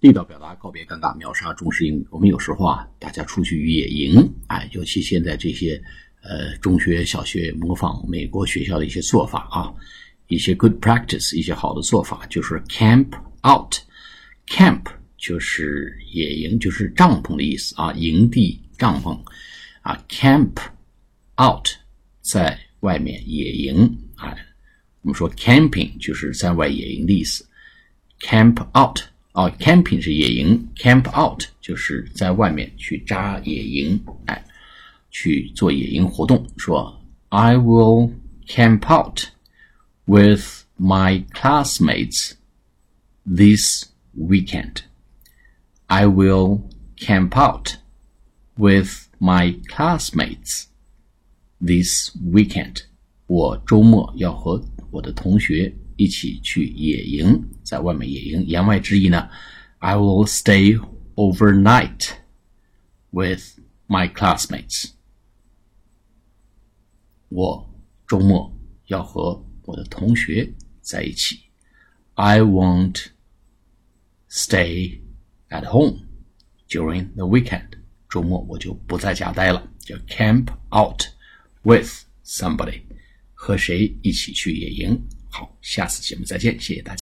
地道表达，告别尴尬，秒杀中式英语。我们有时候啊，大家出去野营，哎，尤其现在这些呃中学、小学模仿美国学校的一些做法啊，一些 good practice，一些好的做法，就是 camp out。camp 就是野营，就是帐篷的意思啊，营地、帐篷啊。camp out 在外面野营啊。我们说 camping 就是在外野营的意思。camp out。啊，camping 是野营，camp out 就是在外面去扎野营，哎，去做野营活动。说，I will camp out with my classmates this weekend. I will camp out with my classmates this weekend. 我周末要和我的同学。 一起去野营，在外面野营。言外之意呢，I will stay overnight with my classmates。我周末要和我的同学在一起。I won't stay at home during the weekend。周末我就不在家待了，叫 camp out with somebody，和谁一起去野营。好，下次节目再见，谢谢大家。